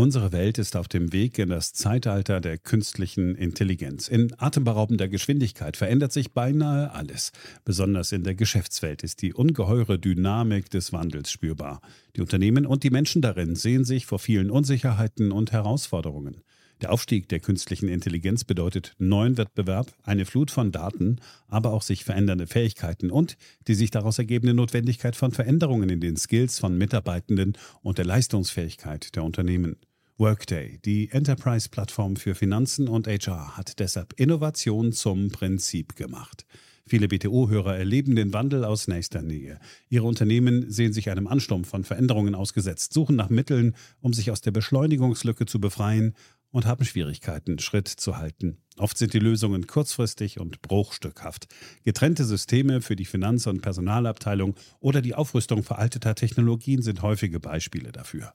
Unsere Welt ist auf dem Weg in das Zeitalter der künstlichen Intelligenz. In atemberaubender Geschwindigkeit verändert sich beinahe alles. Besonders in der Geschäftswelt ist die ungeheure Dynamik des Wandels spürbar. Die Unternehmen und die Menschen darin sehen sich vor vielen Unsicherheiten und Herausforderungen. Der Aufstieg der künstlichen Intelligenz bedeutet neuen Wettbewerb, eine Flut von Daten, aber auch sich verändernde Fähigkeiten und die sich daraus ergebende Notwendigkeit von Veränderungen in den Skills von Mitarbeitenden und der Leistungsfähigkeit der Unternehmen. Workday, die Enterprise-Plattform für Finanzen und HR, hat deshalb Innovation zum Prinzip gemacht. Viele BTO-Hörer erleben den Wandel aus nächster Nähe. Ihre Unternehmen sehen sich einem Ansturm von Veränderungen ausgesetzt, suchen nach Mitteln, um sich aus der Beschleunigungslücke zu befreien und haben Schwierigkeiten, Schritt zu halten. Oft sind die Lösungen kurzfristig und bruchstückhaft. Getrennte Systeme für die Finanz- und Personalabteilung oder die Aufrüstung veralteter Technologien sind häufige Beispiele dafür.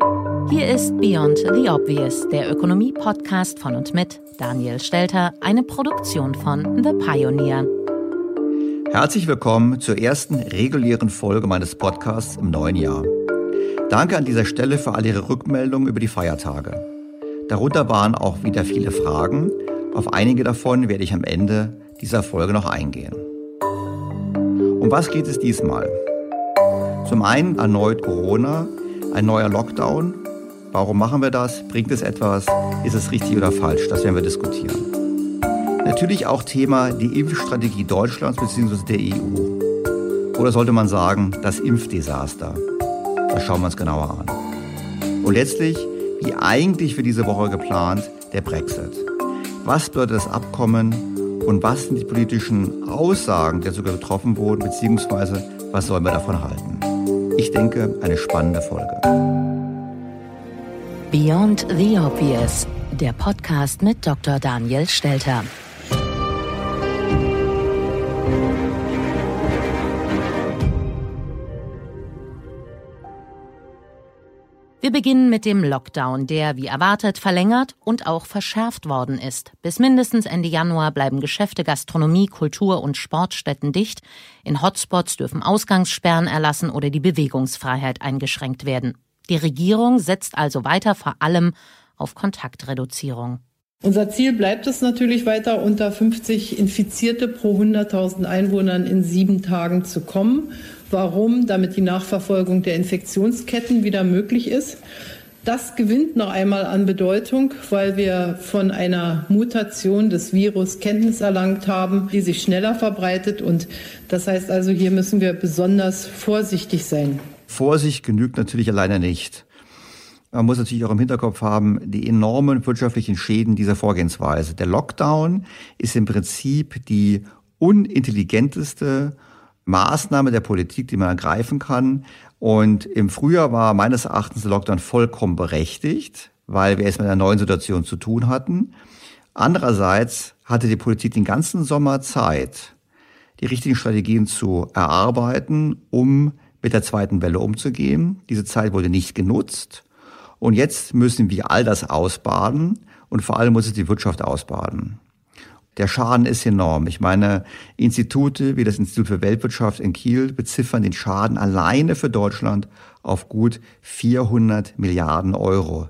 Hier ist Beyond the Obvious, der Ökonomie-Podcast von und mit Daniel Stelter, eine Produktion von The Pioneer. Herzlich willkommen zur ersten regulären Folge meines Podcasts im neuen Jahr. Danke an dieser Stelle für all Ihre Rückmeldungen über die Feiertage. Darunter waren auch wieder viele Fragen. Auf einige davon werde ich am Ende dieser Folge noch eingehen. Um was geht es diesmal? Zum einen erneut Corona, ein neuer Lockdown Warum machen wir das? Bringt es etwas? Ist es richtig oder falsch? Das werden wir diskutieren. Natürlich auch Thema die Impfstrategie Deutschlands bzw. der EU. Oder sollte man sagen, das Impfdesaster? Das schauen wir uns genauer an. Und letztlich, wie eigentlich für diese Woche geplant, der Brexit. Was bedeutet das Abkommen und was sind die politischen Aussagen, die sogar getroffen wurden, beziehungsweise was sollen wir davon halten? Ich denke, eine spannende Folge. Beyond the Obvious, der Podcast mit Dr. Daniel Stelter. Wir beginnen mit dem Lockdown, der wie erwartet verlängert und auch verschärft worden ist. Bis mindestens Ende Januar bleiben Geschäfte, Gastronomie, Kultur und Sportstätten dicht. In Hotspots dürfen Ausgangssperren erlassen oder die Bewegungsfreiheit eingeschränkt werden. Die Regierung setzt also weiter vor allem auf Kontaktreduzierung. Unser Ziel bleibt es natürlich weiter, unter 50 Infizierte pro 100.000 Einwohnern in sieben Tagen zu kommen. Warum? Damit die Nachverfolgung der Infektionsketten wieder möglich ist. Das gewinnt noch einmal an Bedeutung, weil wir von einer Mutation des Virus Kenntnis erlangt haben, die sich schneller verbreitet. Und das heißt also, hier müssen wir besonders vorsichtig sein. Vorsicht genügt natürlich alleine nicht. Man muss natürlich auch im Hinterkopf haben, die enormen wirtschaftlichen Schäden dieser Vorgehensweise. Der Lockdown ist im Prinzip die unintelligenteste Maßnahme der Politik, die man ergreifen kann. Und im Frühjahr war meines Erachtens der Lockdown vollkommen berechtigt, weil wir es mit einer neuen Situation zu tun hatten. Andererseits hatte die Politik den ganzen Sommer Zeit, die richtigen Strategien zu erarbeiten, um mit der zweiten Welle umzugehen. Diese Zeit wurde nicht genutzt. Und jetzt müssen wir all das ausbaden und vor allem muss es die Wirtschaft ausbaden. Der Schaden ist enorm. Ich meine, Institute wie das Institut für Weltwirtschaft in Kiel beziffern den Schaden alleine für Deutschland auf gut 400 Milliarden Euro.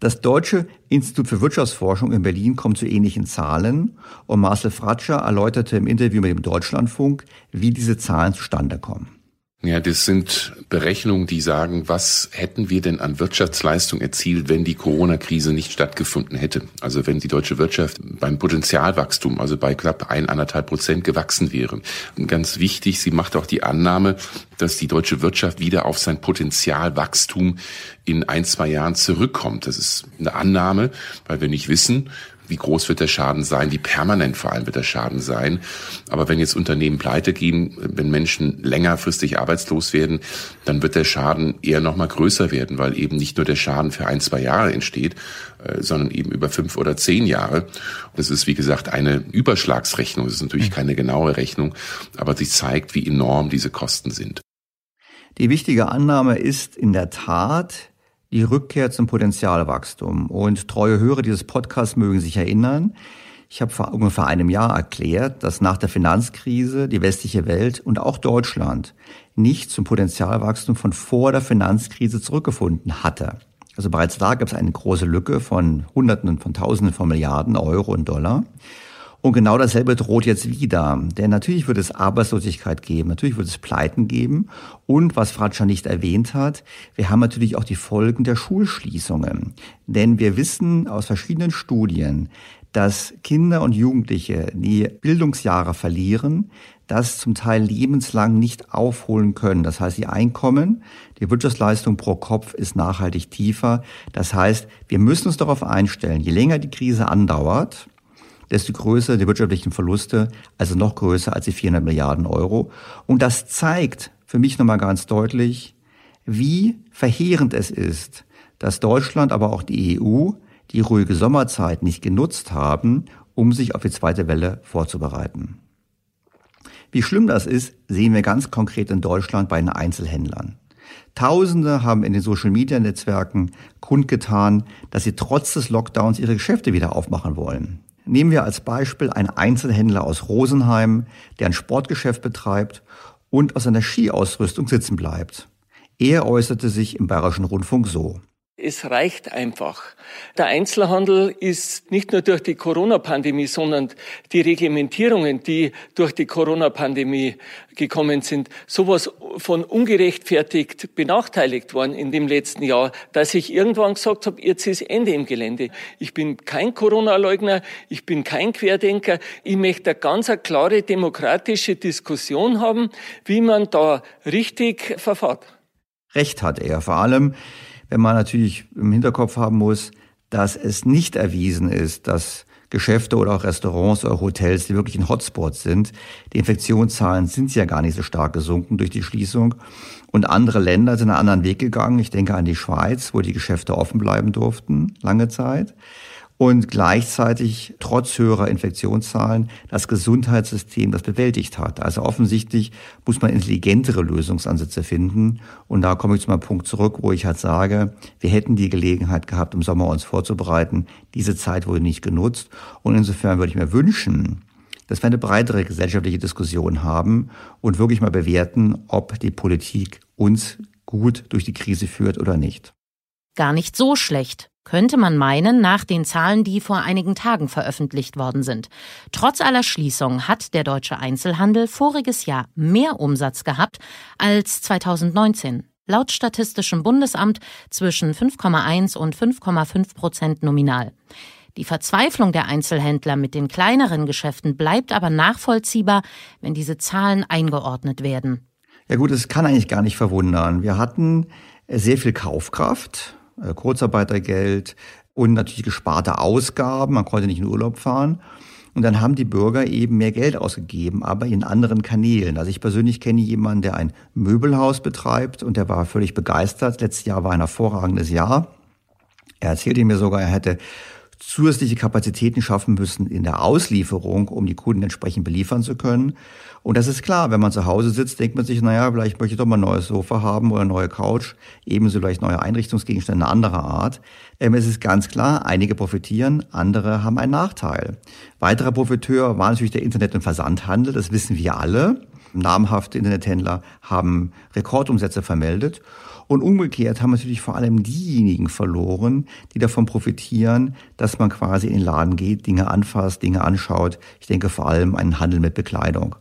Das Deutsche Institut für Wirtschaftsforschung in Berlin kommt zu ähnlichen Zahlen und Marcel Fratscher erläuterte im Interview mit dem Deutschlandfunk, wie diese Zahlen zustande kommen. Ja, das sind Berechnungen, die sagen, was hätten wir denn an Wirtschaftsleistung erzielt, wenn die Corona-Krise nicht stattgefunden hätte? Also wenn die deutsche Wirtschaft beim Potenzialwachstum, also bei knapp ein, anderthalb Prozent gewachsen wäre. Und ganz wichtig, sie macht auch die Annahme, dass die deutsche Wirtschaft wieder auf sein Potenzialwachstum in ein, zwei Jahren zurückkommt. Das ist eine Annahme, weil wir nicht wissen, wie groß wird der Schaden sein, wie permanent vor allem wird der Schaden sein. Aber wenn jetzt Unternehmen pleite gehen, wenn Menschen längerfristig arbeitslos werden, dann wird der Schaden eher noch mal größer werden, weil eben nicht nur der Schaden für ein, zwei Jahre entsteht, äh, sondern eben über fünf oder zehn Jahre. Das ist, wie gesagt, eine Überschlagsrechnung. Das ist natürlich mhm. keine genaue Rechnung, aber sie zeigt, wie enorm diese Kosten sind. Die wichtige Annahme ist in der Tat, die Rückkehr zum Potenzialwachstum. Und treue Hörer dieses Podcasts mögen sich erinnern, ich habe vor ungefähr einem Jahr erklärt, dass nach der Finanzkrise die westliche Welt und auch Deutschland nicht zum Potenzialwachstum von vor der Finanzkrise zurückgefunden hatte. Also bereits da gab es eine große Lücke von Hunderten von Tausenden von Milliarden Euro und Dollar. Und genau dasselbe droht jetzt wieder. Denn natürlich wird es Arbeitslosigkeit geben, natürlich wird es Pleiten geben. Und was Fratscher nicht erwähnt hat, wir haben natürlich auch die Folgen der Schulschließungen. Denn wir wissen aus verschiedenen Studien, dass Kinder und Jugendliche, die Bildungsjahre verlieren, das zum Teil lebenslang nicht aufholen können. Das heißt, die Einkommen, die Wirtschaftsleistung pro Kopf ist nachhaltig tiefer. Das heißt, wir müssen uns darauf einstellen, je länger die Krise andauert, desto größer die wirtschaftlichen Verluste, also noch größer als die 400 Milliarden Euro. Und das zeigt für mich nochmal ganz deutlich, wie verheerend es ist, dass Deutschland, aber auch die EU die ruhige Sommerzeit nicht genutzt haben, um sich auf die zweite Welle vorzubereiten. Wie schlimm das ist, sehen wir ganz konkret in Deutschland bei den Einzelhändlern. Tausende haben in den Social-Media-Netzwerken kundgetan, dass sie trotz des Lockdowns ihre Geschäfte wieder aufmachen wollen. Nehmen wir als Beispiel einen Einzelhändler aus Rosenheim, der ein Sportgeschäft betreibt und aus seiner Skiausrüstung sitzen bleibt. Er äußerte sich im Bayerischen Rundfunk so. Es reicht einfach. Der Einzelhandel ist nicht nur durch die Corona-Pandemie, sondern die Reglementierungen, die durch die Corona-Pandemie gekommen sind, sowas von ungerechtfertigt benachteiligt worden in dem letzten Jahr, dass ich irgendwann gesagt habe, jetzt ist Ende im Gelände. Ich bin kein Corona-Leugner, ich bin kein Querdenker. Ich möchte eine ganz klare demokratische Diskussion haben, wie man da richtig verfahrt. Recht hat er. Vor allem, wenn man natürlich im Hinterkopf haben muss, dass es nicht erwiesen ist, dass Geschäfte oder auch Restaurants oder Hotels, die wirklich ein Hotspot sind, die Infektionszahlen sind ja gar nicht so stark gesunken durch die Schließung. Und andere Länder sind einen anderen Weg gegangen. Ich denke an die Schweiz, wo die Geschäfte offen bleiben durften, lange Zeit und gleichzeitig trotz höherer Infektionszahlen das Gesundheitssystem das bewältigt hat. Also offensichtlich muss man intelligentere Lösungsansätze finden. Und da komme ich zu meinem Punkt zurück, wo ich halt sage, wir hätten die Gelegenheit gehabt, im Sommer uns vorzubereiten. Diese Zeit wurde nicht genutzt. Und insofern würde ich mir wünschen, dass wir eine breitere gesellschaftliche Diskussion haben und wirklich mal bewerten, ob die Politik uns gut durch die Krise führt oder nicht. Gar nicht so schlecht, könnte man meinen, nach den Zahlen, die vor einigen Tagen veröffentlicht worden sind. Trotz aller Schließungen hat der deutsche Einzelhandel voriges Jahr mehr Umsatz gehabt als 2019. Laut Statistischem Bundesamt zwischen 5,1 und 5,5 Prozent nominal. Die Verzweiflung der Einzelhändler mit den kleineren Geschäften bleibt aber nachvollziehbar, wenn diese Zahlen eingeordnet werden. Ja gut, es kann eigentlich gar nicht verwundern. Wir hatten sehr viel Kaufkraft Kurzarbeitergeld und natürlich gesparte Ausgaben. Man konnte nicht in Urlaub fahren. Und dann haben die Bürger eben mehr Geld ausgegeben, aber in anderen Kanälen. Also ich persönlich kenne jemanden, der ein Möbelhaus betreibt und der war völlig begeistert. Letztes Jahr war ein hervorragendes Jahr. Er erzählte mir sogar, er hätte zusätzliche Kapazitäten schaffen müssen in der Auslieferung, um die Kunden entsprechend beliefern zu können. Und das ist klar, wenn man zu Hause sitzt, denkt man sich, naja, vielleicht möchte ich doch mal ein neues Sofa haben oder eine neue Couch, ebenso vielleicht neue Einrichtungsgegenstände anderer Art. Ähm, es ist ganz klar, einige profitieren, andere haben einen Nachteil. Weiterer Profiteur war natürlich der Internet- und Versandhandel, das wissen wir alle. Namhafte Internethändler haben Rekordumsätze vermeldet. Und umgekehrt haben natürlich vor allem diejenigen verloren, die davon profitieren, dass man quasi in den Laden geht, Dinge anfasst, Dinge anschaut. Ich denke vor allem einen Handel mit Bekleidung.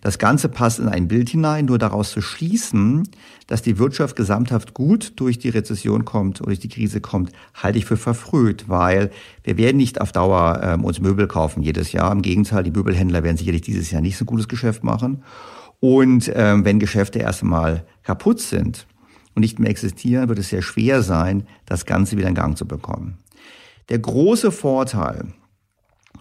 Das Ganze passt in ein Bild hinein, nur daraus zu schließen, dass die Wirtschaft gesamthaft gut durch die Rezession kommt oder durch die Krise kommt, halte ich für verfrüht, weil wir werden nicht auf Dauer ähm, uns Möbel kaufen jedes Jahr. Im Gegenteil, die Möbelhändler werden sicherlich dieses Jahr nicht so gutes Geschäft machen. Und ähm, wenn Geschäfte erst einmal kaputt sind, und nicht mehr existieren, wird es sehr schwer sein, das Ganze wieder in Gang zu bekommen. Der große Vorteil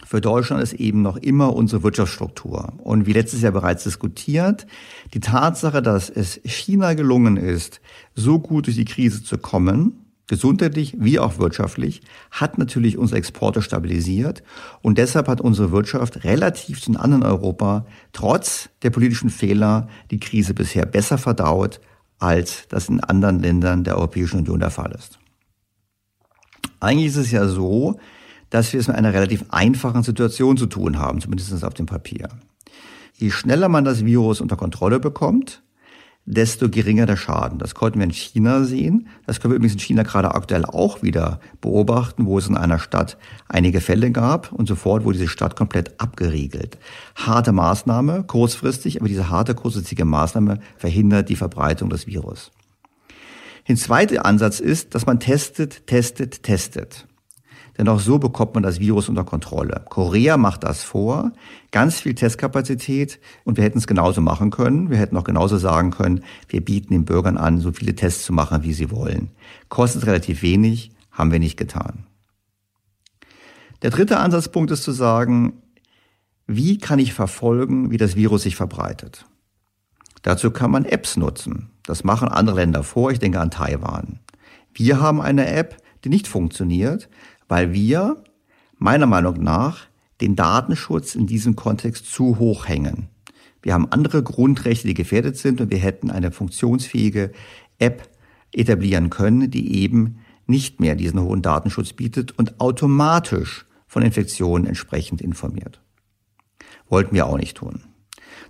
für Deutschland ist eben noch immer unsere Wirtschaftsstruktur. Und wie letztes Jahr bereits diskutiert, die Tatsache, dass es China gelungen ist, so gut durch die Krise zu kommen, gesundheitlich wie auch wirtschaftlich, hat natürlich unsere Exporte stabilisiert und deshalb hat unsere Wirtschaft relativ zu den anderen Europa trotz der politischen Fehler die Krise bisher besser verdaut als das in anderen Ländern der Europäischen Union der Fall ist. Eigentlich ist es ja so, dass wir es mit einer relativ einfachen Situation zu tun haben, zumindest auf dem Papier. Je schneller man das Virus unter Kontrolle bekommt, desto geringer der Schaden. Das konnten wir in China sehen. Das können wir übrigens in China gerade aktuell auch wieder beobachten, wo es in einer Stadt einige Fälle gab und sofort wurde diese Stadt komplett abgeriegelt. Harte Maßnahme, kurzfristig, aber diese harte, kurzfristige Maßnahme verhindert die Verbreitung des Virus. Der zweite Ansatz ist, dass man testet, testet, testet. Denn auch so bekommt man das Virus unter Kontrolle. Korea macht das vor, ganz viel Testkapazität und wir hätten es genauso machen können. Wir hätten auch genauso sagen können, wir bieten den Bürgern an, so viele Tests zu machen, wie sie wollen. Kostet relativ wenig, haben wir nicht getan. Der dritte Ansatzpunkt ist zu sagen, wie kann ich verfolgen, wie das Virus sich verbreitet? Dazu kann man Apps nutzen. Das machen andere Länder vor. Ich denke an Taiwan. Wir haben eine App, die nicht funktioniert, weil wir meiner Meinung nach den Datenschutz in diesem Kontext zu hoch hängen. Wir haben andere Grundrechte, die gefährdet sind und wir hätten eine funktionsfähige App etablieren können, die eben nicht mehr diesen hohen Datenschutz bietet und automatisch von Infektionen entsprechend informiert. Wollten wir auch nicht tun.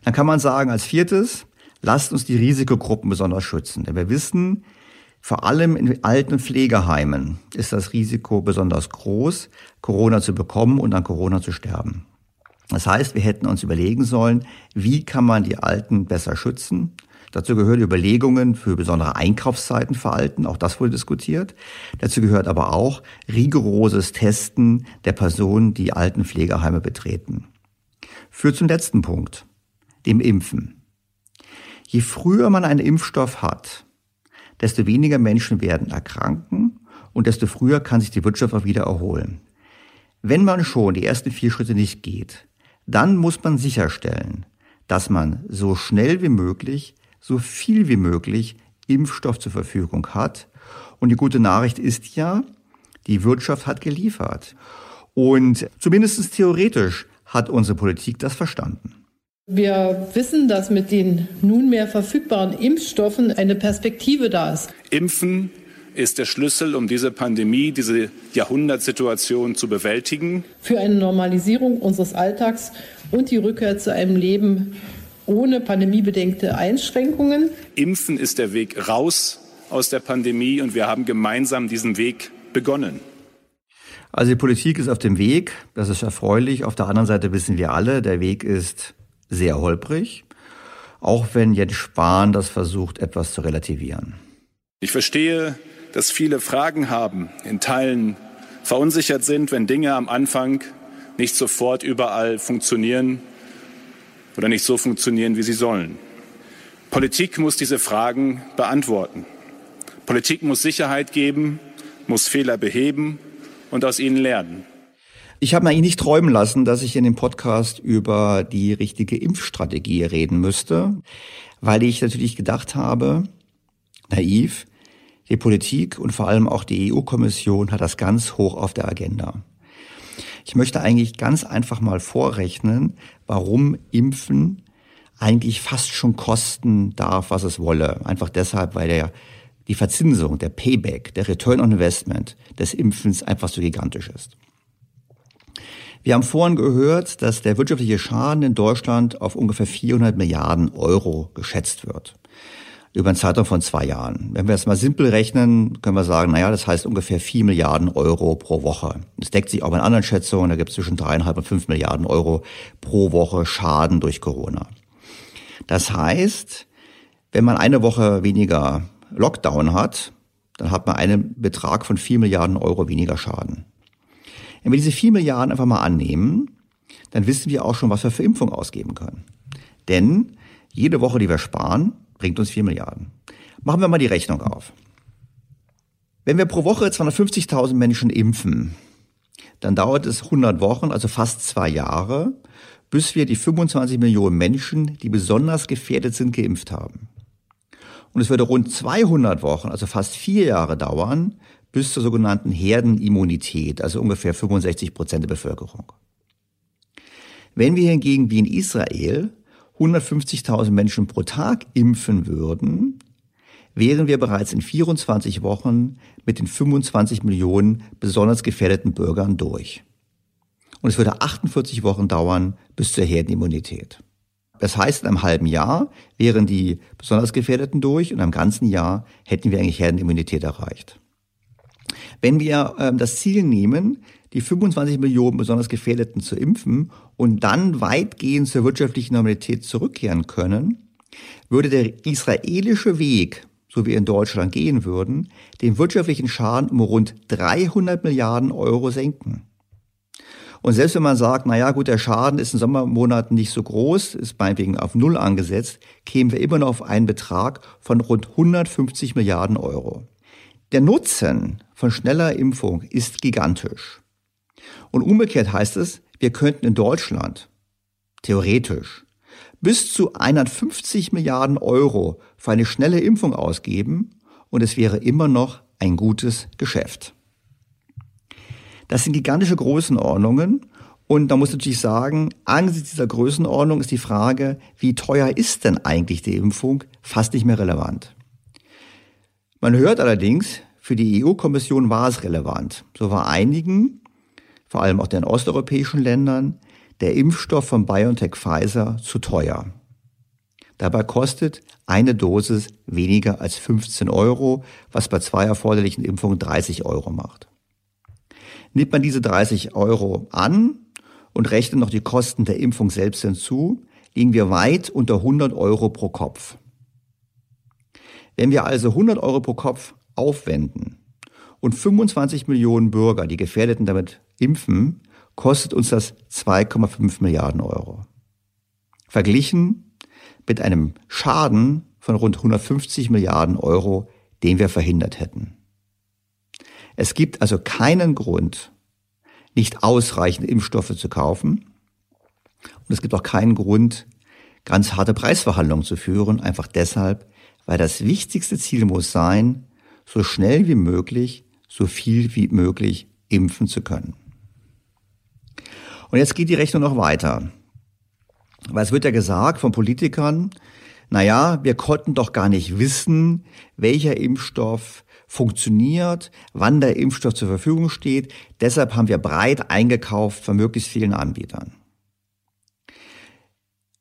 Dann kann man sagen, als viertes, lasst uns die Risikogruppen besonders schützen. Denn wir wissen, vor allem in alten Pflegeheimen ist das Risiko besonders groß, Corona zu bekommen und an Corona zu sterben. Das heißt, wir hätten uns überlegen sollen, wie kann man die Alten besser schützen? Dazu gehören Überlegungen für besondere Einkaufszeiten für Alten, auch das wurde diskutiert. Dazu gehört aber auch rigoroses Testen der Personen, die alten Pflegeheime betreten. Führt zum letzten Punkt, dem Impfen. Je früher man einen Impfstoff hat, desto weniger Menschen werden erkranken und desto früher kann sich die Wirtschaft auch wieder erholen. Wenn man schon die ersten vier Schritte nicht geht, dann muss man sicherstellen, dass man so schnell wie möglich, so viel wie möglich Impfstoff zur Verfügung hat. Und die gute Nachricht ist ja, die Wirtschaft hat geliefert. Und zumindest theoretisch hat unsere Politik das verstanden. Wir wissen, dass mit den nunmehr verfügbaren Impfstoffen eine Perspektive da ist. Impfen ist der Schlüssel, um diese Pandemie, diese Jahrhundertsituation zu bewältigen. Für eine Normalisierung unseres Alltags und die Rückkehr zu einem Leben ohne pandemiebedingte Einschränkungen. Impfen ist der Weg raus aus der Pandemie und wir haben gemeinsam diesen Weg begonnen. Also die Politik ist auf dem Weg, das ist erfreulich. Auf der anderen Seite wissen wir alle, der Weg ist sehr holprig, auch wenn Jens Spahn das versucht, etwas zu relativieren. Ich verstehe, dass viele Fragen haben, in Teilen verunsichert sind, wenn Dinge am Anfang nicht sofort überall funktionieren oder nicht so funktionieren, wie sie sollen. Politik muss diese Fragen beantworten. Politik muss Sicherheit geben, muss Fehler beheben und aus ihnen lernen. Ich habe mir eigentlich nicht träumen lassen, dass ich in dem Podcast über die richtige Impfstrategie reden müsste, weil ich natürlich gedacht habe, naiv, die Politik und vor allem auch die EU-Kommission hat das ganz hoch auf der Agenda. Ich möchte eigentlich ganz einfach mal vorrechnen, warum Impfen eigentlich fast schon kosten darf, was es wolle. Einfach deshalb, weil der, die Verzinsung, der Payback, der Return on Investment des Impfens einfach so gigantisch ist. Wir haben vorhin gehört, dass der wirtschaftliche Schaden in Deutschland auf ungefähr 400 Milliarden Euro geschätzt wird. Über einen Zeitraum von zwei Jahren. Wenn wir jetzt mal simpel rechnen, können wir sagen, naja, das heißt ungefähr 4 Milliarden Euro pro Woche. Das deckt sich auch mit anderen Schätzungen. Da gibt es zwischen dreieinhalb und fünf Milliarden Euro pro Woche Schaden durch Corona. Das heißt, wenn man eine Woche weniger Lockdown hat, dann hat man einen Betrag von 4 Milliarden Euro weniger Schaden. Wenn wir diese 4 Milliarden einfach mal annehmen, dann wissen wir auch schon, was wir für Impfung ausgeben können. Denn jede Woche, die wir sparen, bringt uns 4 Milliarden. Machen wir mal die Rechnung auf. Wenn wir pro Woche 250.000 Menschen impfen, dann dauert es 100 Wochen, also fast zwei Jahre, bis wir die 25 Millionen Menschen, die besonders gefährdet sind, geimpft haben. Und es würde rund 200 Wochen, also fast vier Jahre dauern, bis zur sogenannten Herdenimmunität, also ungefähr 65 Prozent der Bevölkerung. Wenn wir hingegen wie in Israel 150.000 Menschen pro Tag impfen würden, wären wir bereits in 24 Wochen mit den 25 Millionen besonders gefährdeten Bürgern durch. Und es würde 48 Wochen dauern bis zur Herdenimmunität. Das heißt, in einem halben Jahr wären die besonders Gefährdeten durch und im ganzen Jahr hätten wir eigentlich Herdenimmunität erreicht. Wenn wir ähm, das Ziel nehmen, die 25 Millionen besonders Gefährdeten zu impfen und dann weitgehend zur wirtschaftlichen Normalität zurückkehren können, würde der israelische Weg, so wie in Deutschland gehen würden, den wirtschaftlichen Schaden um rund 300 Milliarden Euro senken. Und selbst wenn man sagt, na ja, gut, der Schaden ist in Sommermonaten nicht so groß, ist meinetwegen auf Null angesetzt, kämen wir immer noch auf einen Betrag von rund 150 Milliarden Euro. Der Nutzen von schneller Impfung ist gigantisch. Und umgekehrt heißt es, wir könnten in Deutschland theoretisch bis zu 150 Milliarden Euro für eine schnelle Impfung ausgeben und es wäre immer noch ein gutes Geschäft. Das sind gigantische Größenordnungen und da muss ich natürlich sagen, angesichts dieser Größenordnung ist die Frage, wie teuer ist denn eigentlich die Impfung, fast nicht mehr relevant. Man hört allerdings, für die EU-Kommission war es relevant. So war einigen, vor allem auch den osteuropäischen Ländern, der Impfstoff von BioNTech Pfizer zu teuer. Dabei kostet eine Dosis weniger als 15 Euro, was bei zwei erforderlichen Impfungen 30 Euro macht. Nimmt man diese 30 Euro an und rechnet noch die Kosten der Impfung selbst hinzu, liegen wir weit unter 100 Euro pro Kopf. Wenn wir also 100 Euro pro Kopf aufwenden und 25 Millionen Bürger, die Gefährdeten damit impfen, kostet uns das 2,5 Milliarden Euro. Verglichen mit einem Schaden von rund 150 Milliarden Euro, den wir verhindert hätten. Es gibt also keinen Grund, nicht ausreichend Impfstoffe zu kaufen. Und es gibt auch keinen Grund, ganz harte Preisverhandlungen zu führen, einfach deshalb, weil das wichtigste Ziel muss sein, so schnell wie möglich, so viel wie möglich impfen zu können. Und jetzt geht die Rechnung noch weiter. Weil es wird ja gesagt von Politikern, naja, wir konnten doch gar nicht wissen, welcher Impfstoff funktioniert, wann der Impfstoff zur Verfügung steht. Deshalb haben wir breit eingekauft von möglichst vielen Anbietern.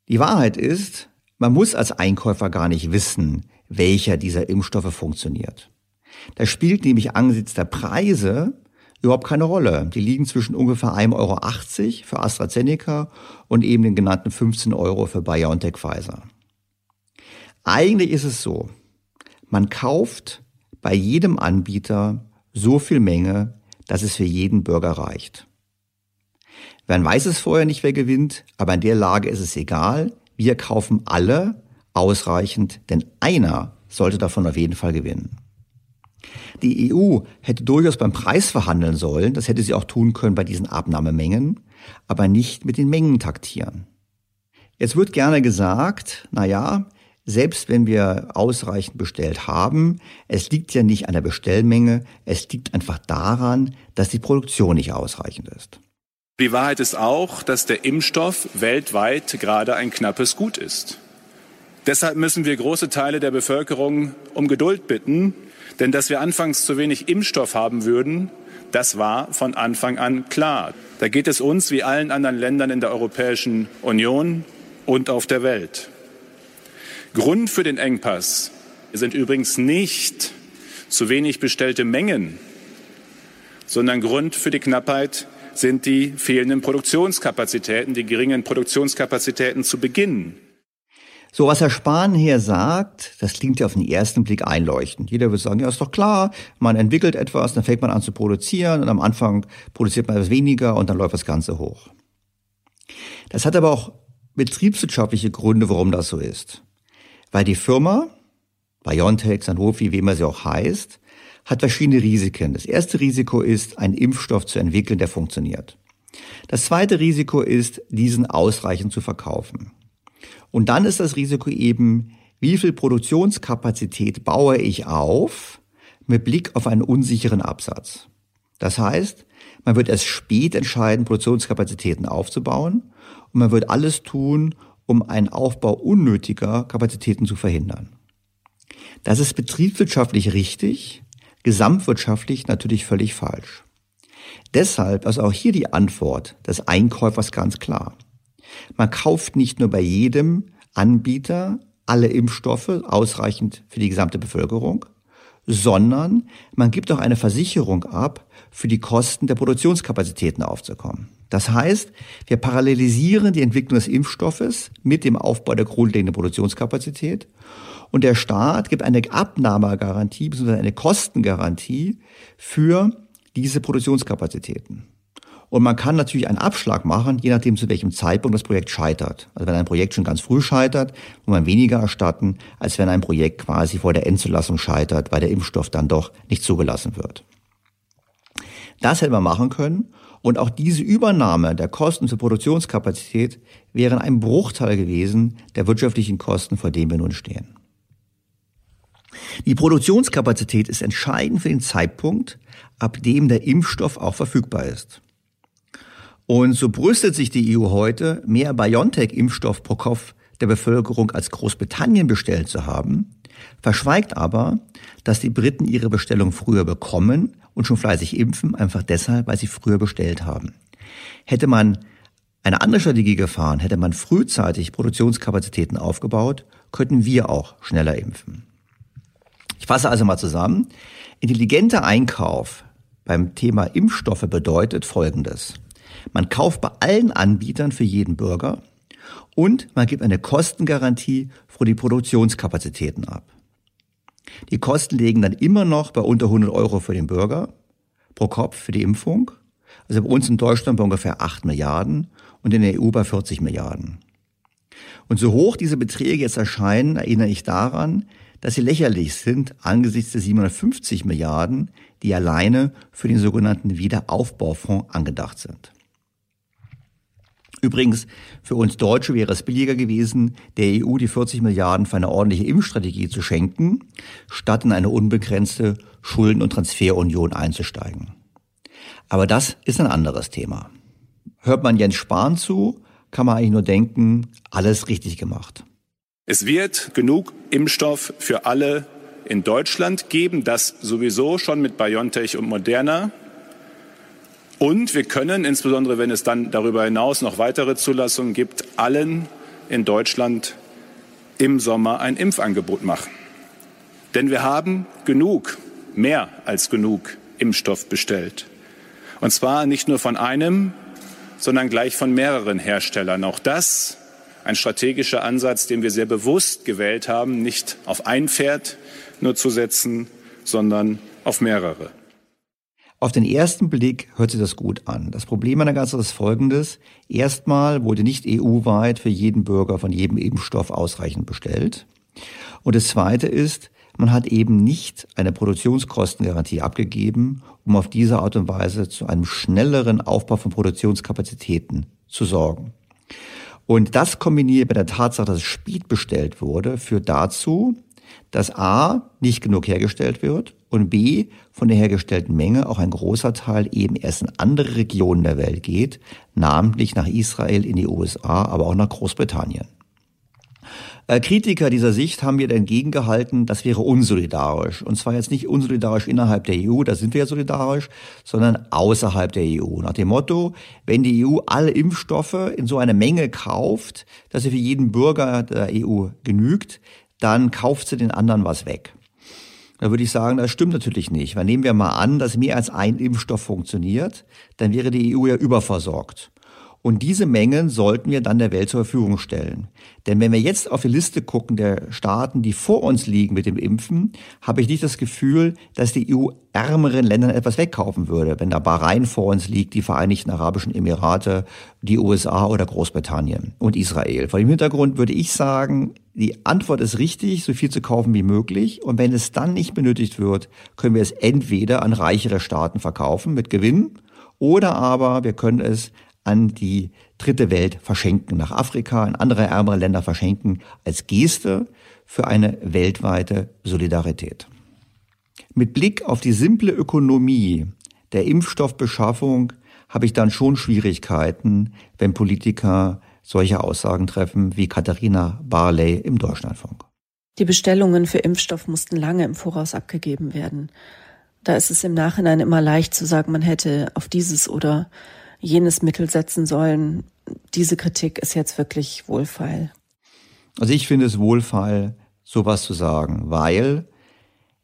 Die Wahrheit ist, man muss als Einkäufer gar nicht wissen, welcher dieser Impfstoffe funktioniert. Das spielt nämlich angesichts der Preise überhaupt keine Rolle. Die liegen zwischen ungefähr 1,80 Euro für AstraZeneca und eben den genannten 15 Euro für BioNTech Pfizer. Eigentlich ist es so, man kauft bei jedem Anbieter so viel Menge, dass es für jeden Bürger reicht. Man weiß es vorher nicht, wer gewinnt, aber in der Lage ist es egal. Wir kaufen alle ausreichend, denn einer sollte davon auf jeden Fall gewinnen. Die EU hätte durchaus beim Preis verhandeln sollen, das hätte sie auch tun können bei diesen Abnahmemengen, aber nicht mit den Mengen taktieren. Jetzt wird gerne gesagt, na ja, selbst wenn wir ausreichend bestellt haben, es liegt ja nicht an der Bestellmenge, es liegt einfach daran, dass die Produktion nicht ausreichend ist. Die Wahrheit ist auch, dass der Impfstoff weltweit gerade ein knappes Gut ist. Deshalb müssen wir große Teile der Bevölkerung um Geduld bitten, denn dass wir anfangs zu wenig Impfstoff haben würden, das war von Anfang an klar. Da geht es uns wie allen anderen Ländern in der Europäischen Union und auf der Welt. Grund für den Engpass sind übrigens nicht zu wenig bestellte Mengen, sondern Grund für die Knappheit sind die fehlenden Produktionskapazitäten, die geringen Produktionskapazitäten zu Beginn. So, was Herr Spahn hier sagt, das klingt ja auf den ersten Blick einleuchtend. Jeder würde sagen, ja, ist doch klar, man entwickelt etwas, dann fängt man an zu produzieren und am Anfang produziert man etwas weniger und dann läuft das Ganze hoch. Das hat aber auch betriebswirtschaftliche Gründe, warum das so ist. Weil die Firma, BioNTech, Sanofi, wie immer sie auch heißt, hat verschiedene Risiken. Das erste Risiko ist, einen Impfstoff zu entwickeln, der funktioniert. Das zweite Risiko ist, diesen ausreichend zu verkaufen. Und dann ist das Risiko eben, wie viel Produktionskapazität baue ich auf mit Blick auf einen unsicheren Absatz. Das heißt, man wird erst spät entscheiden, Produktionskapazitäten aufzubauen und man wird alles tun, um einen Aufbau unnötiger Kapazitäten zu verhindern. Das ist betriebswirtschaftlich richtig, gesamtwirtschaftlich natürlich völlig falsch. Deshalb ist auch hier die Antwort des Einkäufers ganz klar. Man kauft nicht nur bei jedem Anbieter alle Impfstoffe ausreichend für die gesamte Bevölkerung, sondern man gibt auch eine Versicherung ab, für die Kosten der Produktionskapazitäten aufzukommen. Das heißt, wir parallelisieren die Entwicklung des Impfstoffes mit dem Aufbau der grundlegenden Produktionskapazität und der Staat gibt eine Abnahmegarantie bzw. eine Kostengarantie für diese Produktionskapazitäten. Und man kann natürlich einen Abschlag machen, je nachdem zu welchem Zeitpunkt das Projekt scheitert. Also wenn ein Projekt schon ganz früh scheitert, muss man weniger erstatten, als wenn ein Projekt quasi vor der Endzulassung scheitert, weil der Impfstoff dann doch nicht zugelassen wird. Das hätte man machen können. Und auch diese Übernahme der Kosten zur Produktionskapazität wären ein Bruchteil gewesen der wirtschaftlichen Kosten, vor denen wir nun stehen. Die Produktionskapazität ist entscheidend für den Zeitpunkt, ab dem der Impfstoff auch verfügbar ist. Und so brüstet sich die EU heute, mehr BioNTech-Impfstoff pro Kopf der Bevölkerung als Großbritannien bestellt zu haben, verschweigt aber, dass die Briten ihre Bestellung früher bekommen und schon fleißig impfen, einfach deshalb, weil sie früher bestellt haben. Hätte man eine andere Strategie gefahren, hätte man frühzeitig Produktionskapazitäten aufgebaut, könnten wir auch schneller impfen. Ich fasse also mal zusammen. Intelligenter Einkauf beim Thema Impfstoffe bedeutet Folgendes. Man kauft bei allen Anbietern für jeden Bürger und man gibt eine Kostengarantie für die Produktionskapazitäten ab. Die Kosten liegen dann immer noch bei unter 100 Euro für den Bürger pro Kopf für die Impfung. Also bei uns in Deutschland bei ungefähr 8 Milliarden und in der EU bei 40 Milliarden. Und so hoch diese Beträge jetzt erscheinen, erinnere ich daran, dass sie lächerlich sind angesichts der 750 Milliarden, die alleine für den sogenannten Wiederaufbaufonds angedacht sind. Übrigens, für uns Deutsche wäre es billiger gewesen, der EU die 40 Milliarden für eine ordentliche Impfstrategie zu schenken, statt in eine unbegrenzte Schulden- und Transferunion einzusteigen. Aber das ist ein anderes Thema. Hört man Jens Spahn zu, kann man eigentlich nur denken, alles richtig gemacht. Es wird genug Impfstoff für alle in Deutschland geben, das sowieso schon mit BioNTech und Moderna. Und wir können, insbesondere wenn es dann darüber hinaus noch weitere Zulassungen gibt, allen in Deutschland im Sommer ein Impfangebot machen. Denn wir haben genug, mehr als genug Impfstoff bestellt. Und zwar nicht nur von einem, sondern gleich von mehreren Herstellern. Auch das ein strategischer Ansatz, den wir sehr bewusst gewählt haben, nicht auf ein Pferd nur zu setzen, sondern auf mehrere. Auf den ersten Blick hört sich das gut an. Das Problem an der ganzen ist folgendes. Erstmal wurde nicht EU-weit für jeden Bürger von jedem Impfstoff ausreichend bestellt. Und das zweite ist, man hat eben nicht eine Produktionskostengarantie abgegeben, um auf diese Art und Weise zu einem schnelleren Aufbau von Produktionskapazitäten zu sorgen. Und das kombiniert mit der Tatsache, dass es spät bestellt wurde, führt dazu, dass A nicht genug hergestellt wird und B, von der hergestellten Menge auch ein großer Teil eben erst in andere Regionen der Welt geht, namentlich nach Israel, in die USA, aber auch nach Großbritannien. Äh, Kritiker dieser Sicht haben mir entgegengehalten, das wäre unsolidarisch. Und zwar jetzt nicht unsolidarisch innerhalb der EU, da sind wir ja solidarisch, sondern außerhalb der EU. Nach dem Motto, wenn die EU alle Impfstoffe in so einer Menge kauft, dass sie für jeden Bürger der EU genügt, dann kauft sie den anderen was weg. Da würde ich sagen, das stimmt natürlich nicht. Weil nehmen wir mal an, dass mehr als ein Impfstoff funktioniert, dann wäre die EU ja überversorgt. Und diese Mengen sollten wir dann der Welt zur Verfügung stellen. Denn wenn wir jetzt auf die Liste gucken der Staaten, die vor uns liegen mit dem Impfen, habe ich nicht das Gefühl, dass die EU ärmeren Ländern etwas wegkaufen würde. Wenn da Bahrain vor uns liegt, die Vereinigten Arabischen Emirate, die USA oder Großbritannien und Israel. Vor dem Hintergrund würde ich sagen, die Antwort ist richtig, so viel zu kaufen wie möglich. Und wenn es dann nicht benötigt wird, können wir es entweder an reichere Staaten verkaufen mit Gewinn oder aber wir können es an die dritte Welt verschenken, nach Afrika, in andere ärmere Länder verschenken, als Geste für eine weltweite Solidarität. Mit Blick auf die simple Ökonomie der Impfstoffbeschaffung habe ich dann schon Schwierigkeiten, wenn Politiker solche Aussagen treffen wie Katharina Barley im Deutschlandfunk. Die Bestellungen für Impfstoff mussten lange im Voraus abgegeben werden. Da ist es im Nachhinein immer leicht zu sagen, man hätte auf dieses oder jenes Mittel setzen sollen. Diese Kritik ist jetzt wirklich wohlfeil. Also ich finde es wohlfeil, sowas zu sagen, weil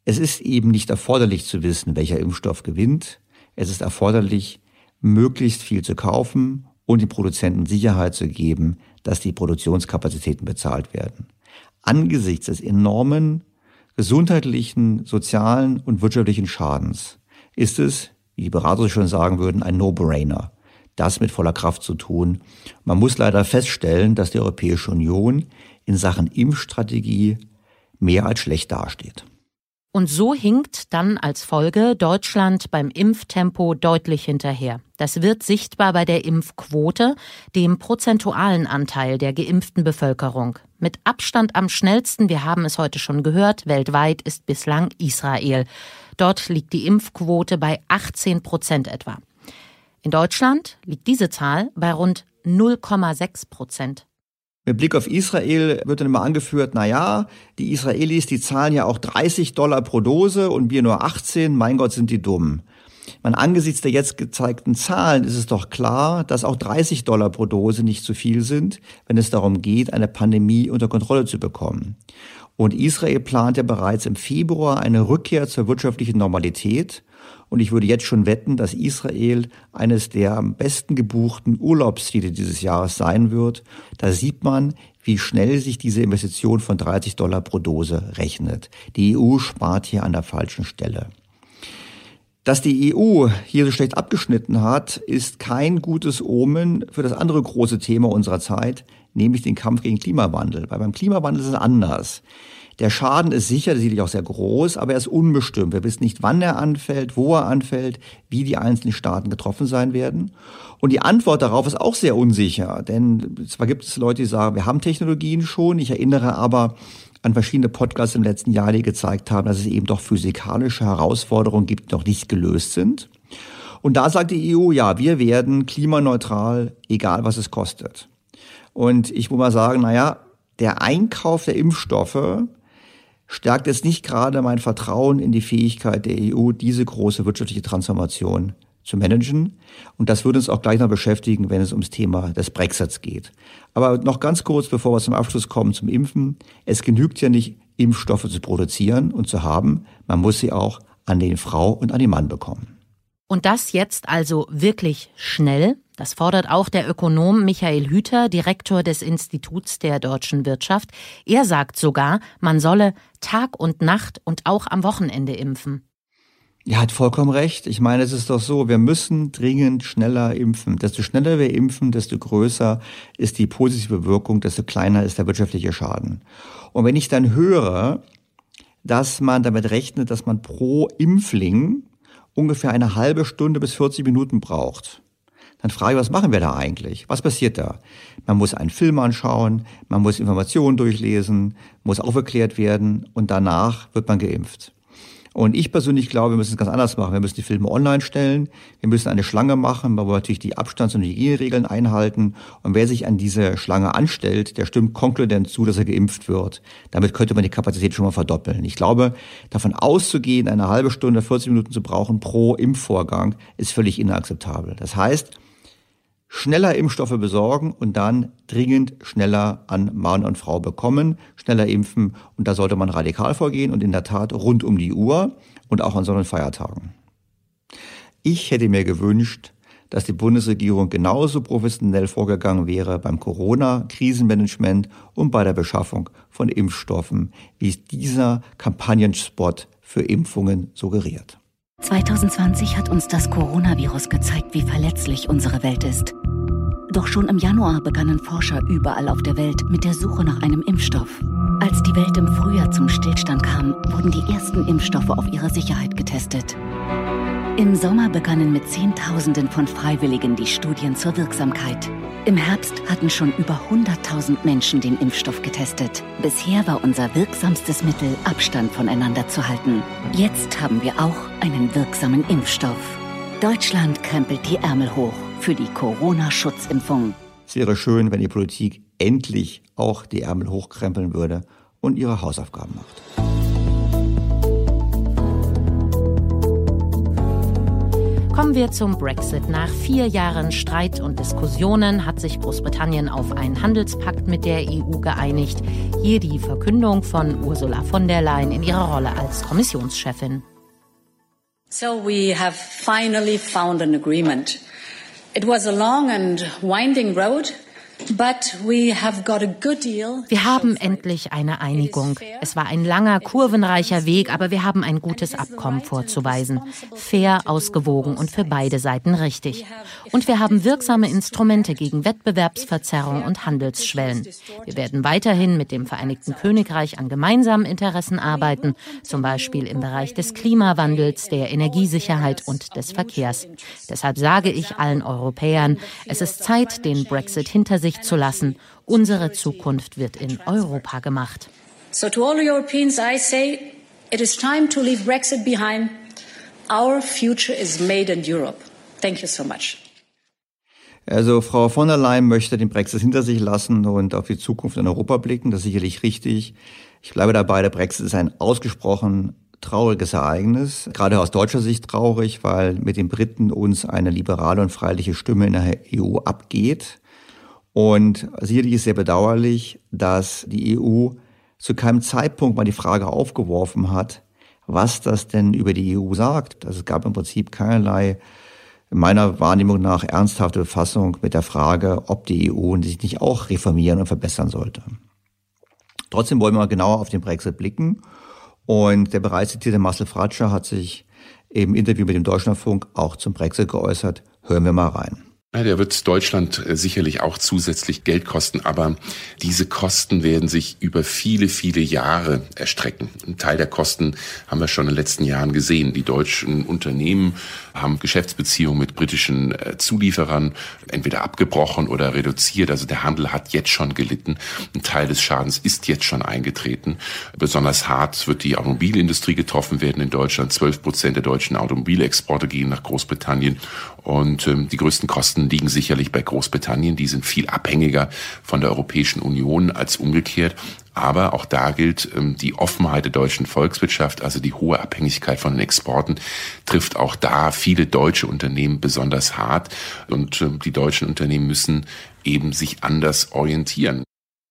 es ist eben nicht erforderlich zu wissen, welcher Impfstoff gewinnt. Es ist erforderlich, möglichst viel zu kaufen und den Produzenten Sicherheit zu geben, dass die Produktionskapazitäten bezahlt werden. Angesichts des enormen gesundheitlichen, sozialen und wirtschaftlichen Schadens ist es, wie die Berater schon sagen würden, ein No-Brainer das mit voller Kraft zu tun. Man muss leider feststellen, dass die Europäische Union in Sachen Impfstrategie mehr als schlecht dasteht. Und so hinkt dann als Folge Deutschland beim Impftempo deutlich hinterher. Das wird sichtbar bei der Impfquote, dem prozentualen Anteil der geimpften Bevölkerung. Mit Abstand am schnellsten, wir haben es heute schon gehört, weltweit ist bislang Israel. Dort liegt die Impfquote bei 18 Prozent etwa. In Deutschland liegt diese Zahl bei rund 0,6 Prozent. Mit Blick auf Israel wird dann immer angeführt, na ja, die Israelis, die zahlen ja auch 30 Dollar pro Dose und wir nur 18, mein Gott, sind die dumm. Man, angesichts der jetzt gezeigten Zahlen ist es doch klar, dass auch 30 Dollar pro Dose nicht zu viel sind, wenn es darum geht, eine Pandemie unter Kontrolle zu bekommen. Und Israel plant ja bereits im Februar eine Rückkehr zur wirtschaftlichen Normalität. Und ich würde jetzt schon wetten, dass Israel eines der am besten gebuchten Urlaubsziele dieses Jahres sein wird. Da sieht man, wie schnell sich diese Investition von 30 Dollar pro Dose rechnet. Die EU spart hier an der falschen Stelle. Dass die EU hier so schlecht abgeschnitten hat, ist kein gutes Omen für das andere große Thema unserer Zeit, nämlich den Kampf gegen Klimawandel. Weil beim Klimawandel ist es anders. Der Schaden ist sicher, sicherlich auch sehr groß, aber er ist unbestimmt. Wir wissen nicht, wann er anfällt, wo er anfällt, wie die einzelnen Staaten getroffen sein werden. Und die Antwort darauf ist auch sehr unsicher, denn zwar gibt es Leute, die sagen, wir haben Technologien schon. Ich erinnere aber an verschiedene Podcasts im letzten Jahr, die gezeigt haben, dass es eben doch physikalische Herausforderungen gibt, die noch nicht gelöst sind. Und da sagt die EU, ja, wir werden klimaneutral, egal was es kostet. Und ich muss mal sagen, naja, der Einkauf der Impfstoffe stärkt es nicht gerade mein Vertrauen in die Fähigkeit der EU, diese große wirtschaftliche Transformation zu managen. Und das würde uns auch gleich noch beschäftigen, wenn es ums Thema des Brexits geht. Aber noch ganz kurz, bevor wir zum Abschluss kommen, zum Impfen. Es genügt ja nicht, Impfstoffe zu produzieren und zu haben. Man muss sie auch an den Frau und an den Mann bekommen. Und das jetzt also wirklich schnell? Das fordert auch der Ökonom Michael Hüter, Direktor des Instituts der deutschen Wirtschaft. Er sagt sogar, man solle Tag und Nacht und auch am Wochenende impfen. Er hat vollkommen recht. Ich meine, es ist doch so, wir müssen dringend schneller impfen. Desto schneller wir impfen, desto größer ist die positive Wirkung, desto kleiner ist der wirtschaftliche Schaden. Und wenn ich dann höre, dass man damit rechnet, dass man pro Impfling ungefähr eine halbe Stunde bis 40 Minuten braucht, dann frage ich, was machen wir da eigentlich? Was passiert da? Man muss einen Film anschauen, man muss Informationen durchlesen, muss aufgeklärt werden und danach wird man geimpft. Und ich persönlich glaube, wir müssen es ganz anders machen. Wir müssen die Filme online stellen. Wir müssen eine Schlange machen, wir natürlich die Abstands- und Hygieneregeln einhalten. Und wer sich an diese Schlange anstellt, der stimmt konkludent zu, dass er geimpft wird. Damit könnte man die Kapazität schon mal verdoppeln. Ich glaube, davon auszugehen, eine halbe Stunde, 40 Minuten zu brauchen pro Impfvorgang, ist völlig inakzeptabel. Das heißt, schneller Impfstoffe besorgen und dann dringend schneller an Mann und Frau bekommen, schneller impfen und da sollte man radikal vorgehen und in der Tat rund um die Uhr und auch an solchen Feiertagen. Ich hätte mir gewünscht, dass die Bundesregierung genauso professionell vorgegangen wäre beim Corona-Krisenmanagement und bei der Beschaffung von Impfstoffen, wie es dieser Kampagnenspot für Impfungen suggeriert. 2020 hat uns das Coronavirus gezeigt, wie verletzlich unsere Welt ist. Doch schon im Januar begannen Forscher überall auf der Welt mit der Suche nach einem Impfstoff. Als die Welt im Frühjahr zum Stillstand kam, wurden die ersten Impfstoffe auf ihre Sicherheit getestet. Im Sommer begannen mit Zehntausenden von Freiwilligen die Studien zur Wirksamkeit. Im Herbst hatten schon über 100.000 Menschen den Impfstoff getestet. Bisher war unser wirksamstes Mittel, Abstand voneinander zu halten. Jetzt haben wir auch einen wirksamen Impfstoff. Deutschland krempelt die Ärmel hoch für die Corona-Schutzimpfung. Es wäre schön, wenn die Politik endlich auch die Ärmel hochkrempeln würde und ihre Hausaufgaben macht. Kommen wir zum Brexit. Nach vier Jahren Streit und Diskussionen hat sich Großbritannien auf einen Handelspakt mit der EU geeinigt. Hier die Verkündung von Ursula von der Leyen in ihrer Rolle als Kommissionschefin. So we have finally found an agreement. It was a long and winding road. Wir haben endlich eine Einigung. Es war ein langer, kurvenreicher Weg, aber wir haben ein gutes Abkommen vorzuweisen. Fair, ausgewogen und für beide Seiten richtig. Und wir haben wirksame Instrumente gegen Wettbewerbsverzerrung und Handelsschwellen. Wir werden weiterhin mit dem Vereinigten Königreich an gemeinsamen Interessen arbeiten, zum Beispiel im Bereich des Klimawandels, der Energiesicherheit und des Verkehrs. Deshalb sage ich allen Europäern, es ist Zeit, den Brexit hinter sich zu lassen. Unsere Zukunft wird in Europa gemacht. So to all Europeans I say, it is time to leave Brexit behind. Our future is made in Europe. Thank you so much. Also Frau von der Leyen möchte den Brexit hinter sich lassen und auf die Zukunft in Europa blicken. Das ist sicherlich richtig. Ich bleibe dabei, der Brexit ist ein ausgesprochen trauriges Ereignis, gerade aus deutscher Sicht traurig, weil mit den Briten uns eine liberale und freiliche Stimme in der EU abgeht. Und sicherlich ist sehr bedauerlich, dass die EU zu keinem Zeitpunkt mal die Frage aufgeworfen hat, was das denn über die EU sagt. Also es gab im Prinzip keinerlei, meiner Wahrnehmung nach, ernsthafte Befassung mit der Frage, ob die EU sich nicht auch reformieren und verbessern sollte. Trotzdem wollen wir mal genauer auf den Brexit blicken. Und der bereits zitierte Marcel Fratscher hat sich im Interview mit dem Deutschlandfunk auch zum Brexit geäußert. Hören wir mal rein. Ja, der wird Deutschland äh, sicherlich auch zusätzlich Geld kosten, aber diese Kosten werden sich über viele, viele Jahre erstrecken. Ein Teil der Kosten haben wir schon in den letzten Jahren gesehen. Die deutschen Unternehmen haben Geschäftsbeziehungen mit britischen äh, Zulieferern entweder abgebrochen oder reduziert. Also der Handel hat jetzt schon gelitten. Ein Teil des Schadens ist jetzt schon eingetreten. Besonders hart wird die Automobilindustrie getroffen werden in Deutschland. Zwölf Prozent der deutschen Automobilexporte gehen nach Großbritannien und ähm, die größten Kosten liegen sicherlich bei Großbritannien. Die sind viel abhängiger von der Europäischen Union als umgekehrt. Aber auch da gilt, ähm, die Offenheit der deutschen Volkswirtschaft, also die hohe Abhängigkeit von den Exporten, trifft auch da viele deutsche Unternehmen besonders hart. Und ähm, die deutschen Unternehmen müssen eben sich anders orientieren.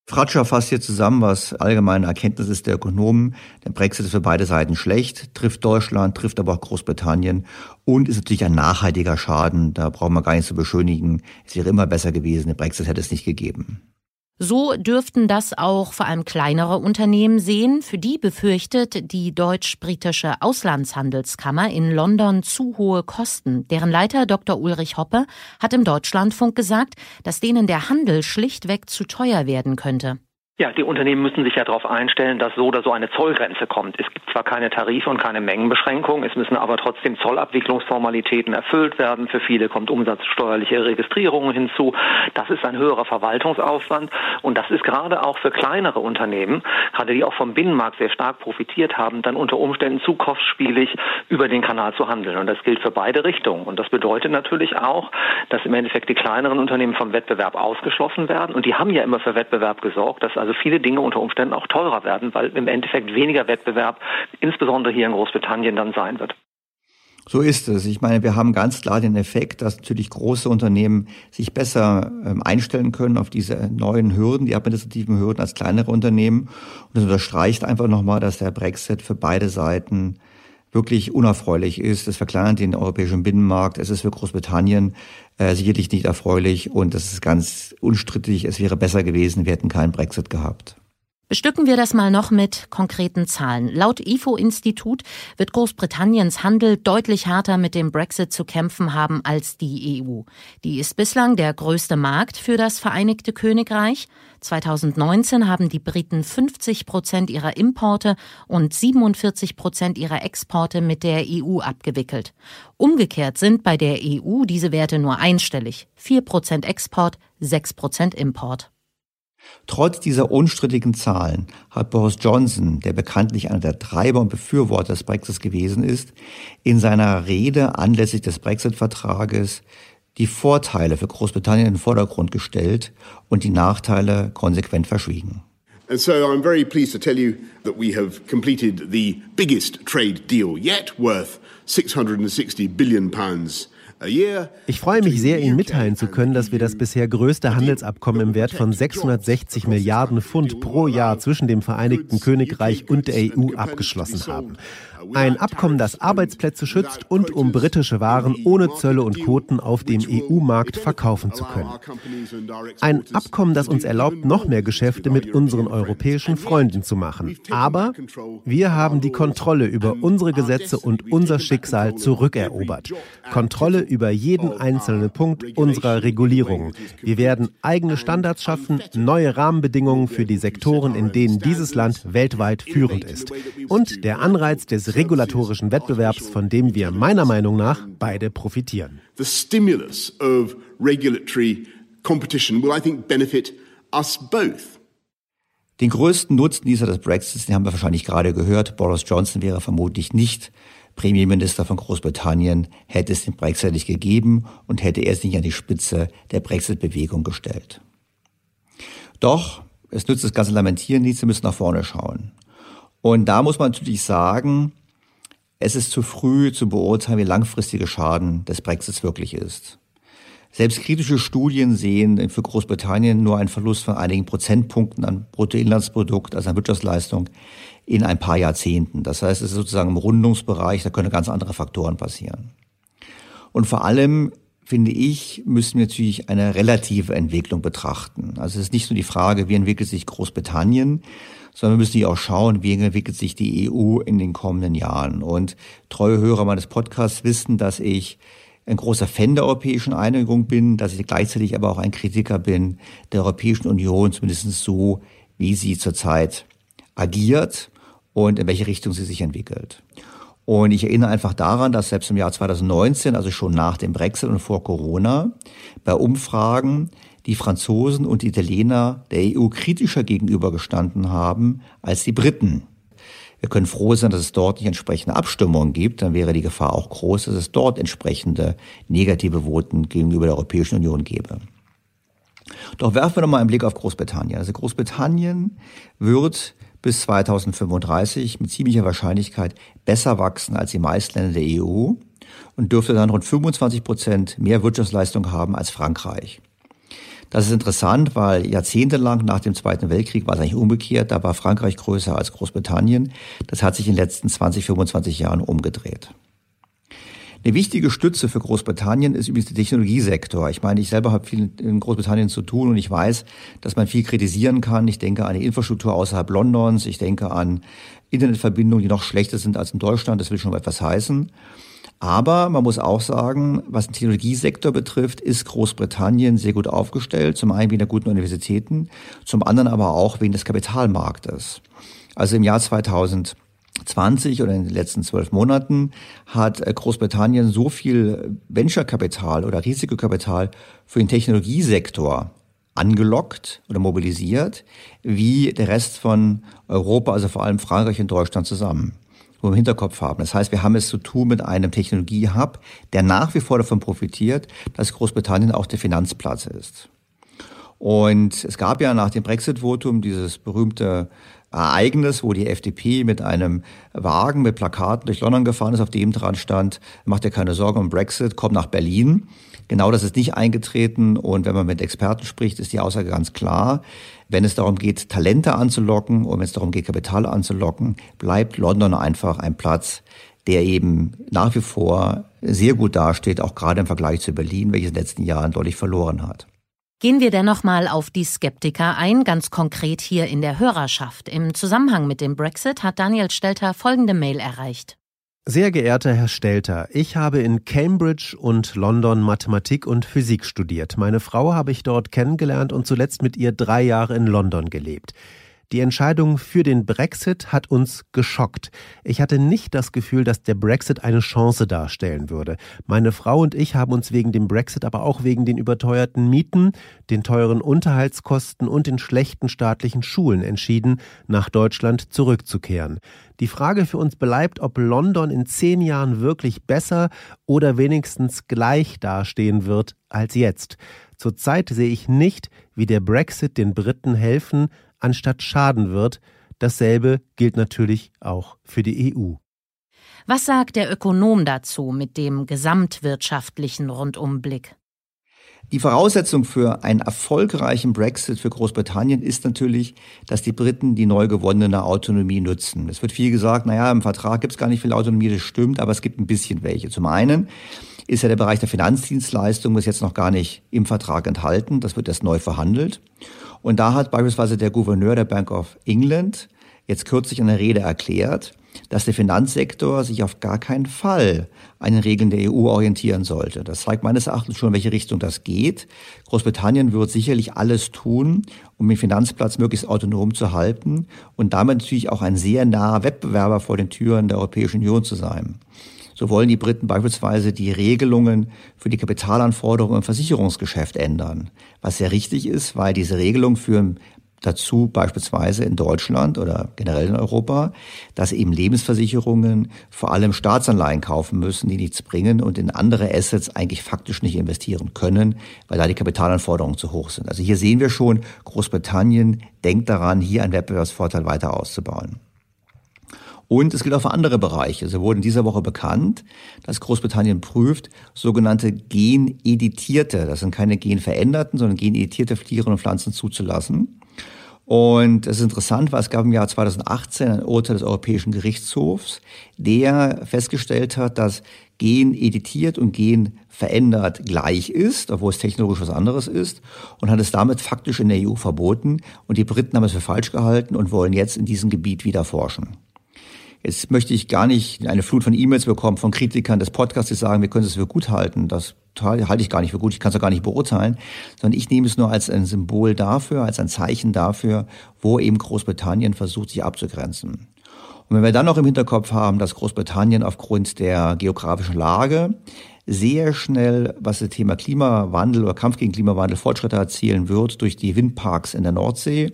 Fratscher fasst hier zusammen, was allgemeine Erkenntnis ist der Ökonomen. Der Brexit ist für beide Seiten schlecht, trifft Deutschland, trifft aber auch Großbritannien und ist natürlich ein nachhaltiger Schaden. Da brauchen wir gar nicht zu beschönigen. Es wäre immer besser gewesen, den Brexit hätte es nicht gegeben. So dürften das auch vor allem kleinere Unternehmen sehen. Für die befürchtet die deutsch-britische Auslandshandelskammer in London zu hohe Kosten. Deren Leiter Dr. Ulrich Hoppe hat im Deutschlandfunk gesagt, dass denen der Handel schlichtweg zu teuer werden könnte. Ja, die Unternehmen müssen sich ja darauf einstellen, dass so oder so eine Zollgrenze kommt. Es gibt zwar keine Tarife und keine Mengenbeschränkung, es müssen aber trotzdem Zollabwicklungsformalitäten erfüllt werden. Für viele kommt umsatzsteuerliche Registrierung hinzu. Das ist ein höherer Verwaltungsaufwand und das ist gerade auch für kleinere Unternehmen, gerade die auch vom Binnenmarkt sehr stark profitiert haben, dann unter Umständen zu kostspielig über den Kanal zu handeln. Und das gilt für beide Richtungen. Und das bedeutet natürlich auch, dass im Endeffekt die kleineren Unternehmen vom Wettbewerb ausgeschlossen werden. Und die haben ja immer für Wettbewerb gesorgt, dass also viele Dinge unter Umständen auch teurer werden, weil im Endeffekt weniger Wettbewerb, insbesondere hier in Großbritannien, dann sein wird. So ist es. Ich meine, wir haben ganz klar den Effekt, dass natürlich große Unternehmen sich besser ähm, einstellen können auf diese neuen Hürden, die administrativen Hürden als kleinere Unternehmen. Und das unterstreicht einfach nochmal, dass der Brexit für beide Seiten wirklich unerfreulich ist. Es verkleinert den europäischen Binnenmarkt. Es ist für Großbritannien äh, sicherlich nicht erfreulich und das ist ganz unstrittig. Es wäre besser gewesen, wir hätten keinen Brexit gehabt. Bestücken wir das mal noch mit konkreten Zahlen. Laut IFO-Institut wird Großbritanniens Handel deutlich härter mit dem Brexit zu kämpfen haben als die EU. Die ist bislang der größte Markt für das Vereinigte Königreich. 2019 haben die Briten 50 Prozent ihrer Importe und 47 Prozent ihrer Exporte mit der EU abgewickelt. Umgekehrt sind bei der EU diese Werte nur einstellig. 4 Prozent Export, 6 Prozent Import. Trotz dieser unstrittigen Zahlen hat Boris Johnson, der bekanntlich einer der Treiber und Befürworter des Brexits gewesen ist, in seiner Rede anlässlich des Brexit-Vertrages die Vorteile für Großbritannien in den Vordergrund gestellt und die Nachteile konsequent verschwiegen. And so I'm very pleased to tell you that we have completed the biggest trade deal yet, worth 660 billion pounds ich freue mich sehr, Ihnen mitteilen zu können, dass wir das bisher größte Handelsabkommen im Wert von 660 Milliarden Pfund pro Jahr zwischen dem Vereinigten Königreich und der EU abgeschlossen haben. Ein Abkommen, das Arbeitsplätze schützt und um britische Waren ohne Zölle und Quoten auf dem EU-Markt verkaufen zu können. Ein Abkommen, das uns erlaubt, noch mehr Geschäfte mit unseren europäischen Freunden zu machen. Aber wir haben die Kontrolle über unsere Gesetze und unser Schicksal zurückerobert. Kontrolle über jeden einzelnen Punkt unserer Regulierungen. Wir werden eigene Standards schaffen, neue Rahmenbedingungen für die Sektoren, in denen dieses Land weltweit führend ist. Und der Anreiz des regulatorischen Wettbewerbs, von dem wir meiner Meinung nach beide profitieren. The stimulus of regulatory competition will, I think, benefit us both. Den größten Nutzen dieser des Brexits, den haben wir wahrscheinlich gerade gehört. Boris Johnson wäre vermutlich nicht Premierminister von Großbritannien, hätte es den Brexit nicht gegeben und hätte er sich an die Spitze der Brexit-Bewegung gestellt. Doch, es nützt das ganze Lamentieren nichts, wir müssen nach vorne schauen. Und da muss man natürlich sagen, es ist zu früh zu beurteilen, wie langfristige Schaden des Brexits wirklich ist. Selbst kritische Studien sehen für Großbritannien nur einen Verlust von einigen Prozentpunkten an Bruttoinlandsprodukt, also an Wirtschaftsleistung, in ein paar Jahrzehnten. Das heißt, es ist sozusagen im Rundungsbereich, da können ganz andere Faktoren passieren. Und vor allem, finde ich, müssen wir natürlich eine relative Entwicklung betrachten. Also es ist nicht nur die Frage, wie entwickelt sich Großbritannien, sondern wir müssen auch schauen, wie entwickelt sich die EU in den kommenden Jahren. Und treue Hörer meines Podcasts wissen, dass ich ein großer Fan der europäischen Einigung bin, dass ich gleichzeitig aber auch ein Kritiker bin der Europäischen Union, zumindest so, wie sie zurzeit agiert und in welche Richtung sie sich entwickelt. Und ich erinnere einfach daran, dass selbst im Jahr 2019, also schon nach dem Brexit und vor Corona, bei Umfragen die Franzosen und die Italiener der EU kritischer gegenübergestanden haben als die Briten. Wir können froh sein, dass es dort nicht entsprechende Abstimmungen gibt. Dann wäre die Gefahr auch groß, dass es dort entsprechende negative Voten gegenüber der Europäischen Union gäbe. Doch werfen wir noch mal einen Blick auf Großbritannien. Also Großbritannien wird bis 2035 mit ziemlicher Wahrscheinlichkeit besser wachsen als die meisten Länder der EU und dürfte dann rund 25 Prozent mehr Wirtschaftsleistung haben als Frankreich. Das ist interessant, weil jahrzehntelang nach dem Zweiten Weltkrieg war es eigentlich umgekehrt. Da war Frankreich größer als Großbritannien. Das hat sich in den letzten 20, 25 Jahren umgedreht. Eine wichtige Stütze für Großbritannien ist übrigens der Technologiesektor. Ich meine, ich selber habe viel in Großbritannien zu tun und ich weiß, dass man viel kritisieren kann. Ich denke an die Infrastruktur außerhalb Londons. Ich denke an Internetverbindungen, die noch schlechter sind als in Deutschland. Das will schon etwas heißen. Aber man muss auch sagen, was den Technologiesektor betrifft, ist Großbritannien sehr gut aufgestellt. Zum einen wegen der guten Universitäten, zum anderen aber auch wegen des Kapitalmarktes. Also im Jahr 2020 oder in den letzten zwölf Monaten hat äh, Großbritannien so viel Venture-Kapital oder Risikokapital für den Technologiesektor angelockt oder mobilisiert, wie der Rest von Europa, also vor allem Frankreich und Deutschland zusammen wir im Hinterkopf haben. Das heißt, wir haben es zu tun mit einem Technologiehub, der nach wie vor davon profitiert, dass Großbritannien auch der Finanzplatz ist. Und es gab ja nach dem Brexit-Votum dieses berühmte Ereignis, wo die FDP mit einem Wagen mit Plakaten durch London gefahren ist, auf dem dran stand, macht dir keine Sorgen um Brexit, komm nach Berlin. Genau das ist nicht eingetreten und wenn man mit Experten spricht, ist die Aussage ganz klar. Wenn es darum geht, Talente anzulocken und wenn es darum geht, Kapital anzulocken, bleibt London einfach ein Platz, der eben nach wie vor sehr gut dasteht, auch gerade im Vergleich zu Berlin, welches in den letzten Jahren deutlich verloren hat. Gehen wir dennoch mal auf die Skeptiker ein, ganz konkret hier in der Hörerschaft. Im Zusammenhang mit dem Brexit hat Daniel Stelter folgende Mail erreicht. Sehr geehrter Herr Stelter, ich habe in Cambridge und London Mathematik und Physik studiert. Meine Frau habe ich dort kennengelernt und zuletzt mit ihr drei Jahre in London gelebt. Die Entscheidung für den Brexit hat uns geschockt. Ich hatte nicht das Gefühl, dass der Brexit eine Chance darstellen würde. Meine Frau und ich haben uns wegen dem Brexit, aber auch wegen den überteuerten Mieten, den teuren Unterhaltskosten und den schlechten staatlichen Schulen entschieden, nach Deutschland zurückzukehren. Die Frage für uns bleibt, ob London in zehn Jahren wirklich besser oder wenigstens gleich dastehen wird als jetzt. Zurzeit sehe ich nicht, wie der Brexit den Briten helfen, anstatt schaden wird. Dasselbe gilt natürlich auch für die EU. Was sagt der Ökonom dazu mit dem gesamtwirtschaftlichen Rundumblick? Die Voraussetzung für einen erfolgreichen Brexit für Großbritannien ist natürlich, dass die Briten die neu gewonnene Autonomie nutzen. Es wird viel gesagt, naja, im Vertrag gibt es gar nicht viel Autonomie, das stimmt, aber es gibt ein bisschen welche. Zum einen ist ja der Bereich der Finanzdienstleistung bis jetzt noch gar nicht im Vertrag enthalten, das wird erst neu verhandelt. Und da hat beispielsweise der Gouverneur der Bank of England jetzt kürzlich in der Rede erklärt, dass der Finanzsektor sich auf gar keinen Fall an den Regeln der EU orientieren sollte. Das zeigt meines Erachtens schon, in welche Richtung das geht. Großbritannien wird sicherlich alles tun, um den Finanzplatz möglichst autonom zu halten und damit natürlich auch ein sehr naher Wettbewerber vor den Türen der Europäischen Union zu sein. So wollen die Briten beispielsweise die Regelungen für die Kapitalanforderungen im Versicherungsgeschäft ändern. Was sehr richtig ist, weil diese Regelungen führen dazu beispielsweise in Deutschland oder generell in Europa, dass eben Lebensversicherungen vor allem Staatsanleihen kaufen müssen, die nichts bringen und in andere Assets eigentlich faktisch nicht investieren können, weil da die Kapitalanforderungen zu hoch sind. Also hier sehen wir schon, Großbritannien denkt daran, hier einen Wettbewerbsvorteil weiter auszubauen. Und es gilt auch für andere Bereiche. So wurde in dieser Woche bekannt, dass Großbritannien prüft sogenannte geneditierte, das sind keine genveränderten, sondern geneditierte Tiere und Pflanzen zuzulassen. Und es ist interessant, weil es gab im Jahr 2018 ein Urteil des Europäischen Gerichtshofs, der festgestellt hat, dass Gen editiert und Gen verändert gleich ist, obwohl es technologisch was anderes ist, und hat es damit faktisch in der EU verboten. Und die Briten haben es für falsch gehalten und wollen jetzt in diesem Gebiet wieder forschen. Jetzt möchte ich gar nicht eine Flut von E-Mails bekommen von Kritikern des Podcasts, die sagen, wir können es für gut halten. Das halte ich gar nicht für gut, ich kann es auch gar nicht beurteilen, sondern ich nehme es nur als ein Symbol dafür, als ein Zeichen dafür, wo eben Großbritannien versucht, sich abzugrenzen. Und wenn wir dann noch im Hinterkopf haben, dass Großbritannien aufgrund der geografischen Lage sehr schnell, was das Thema Klimawandel oder Kampf gegen Klimawandel Fortschritte erzielen wird durch die Windparks in der Nordsee,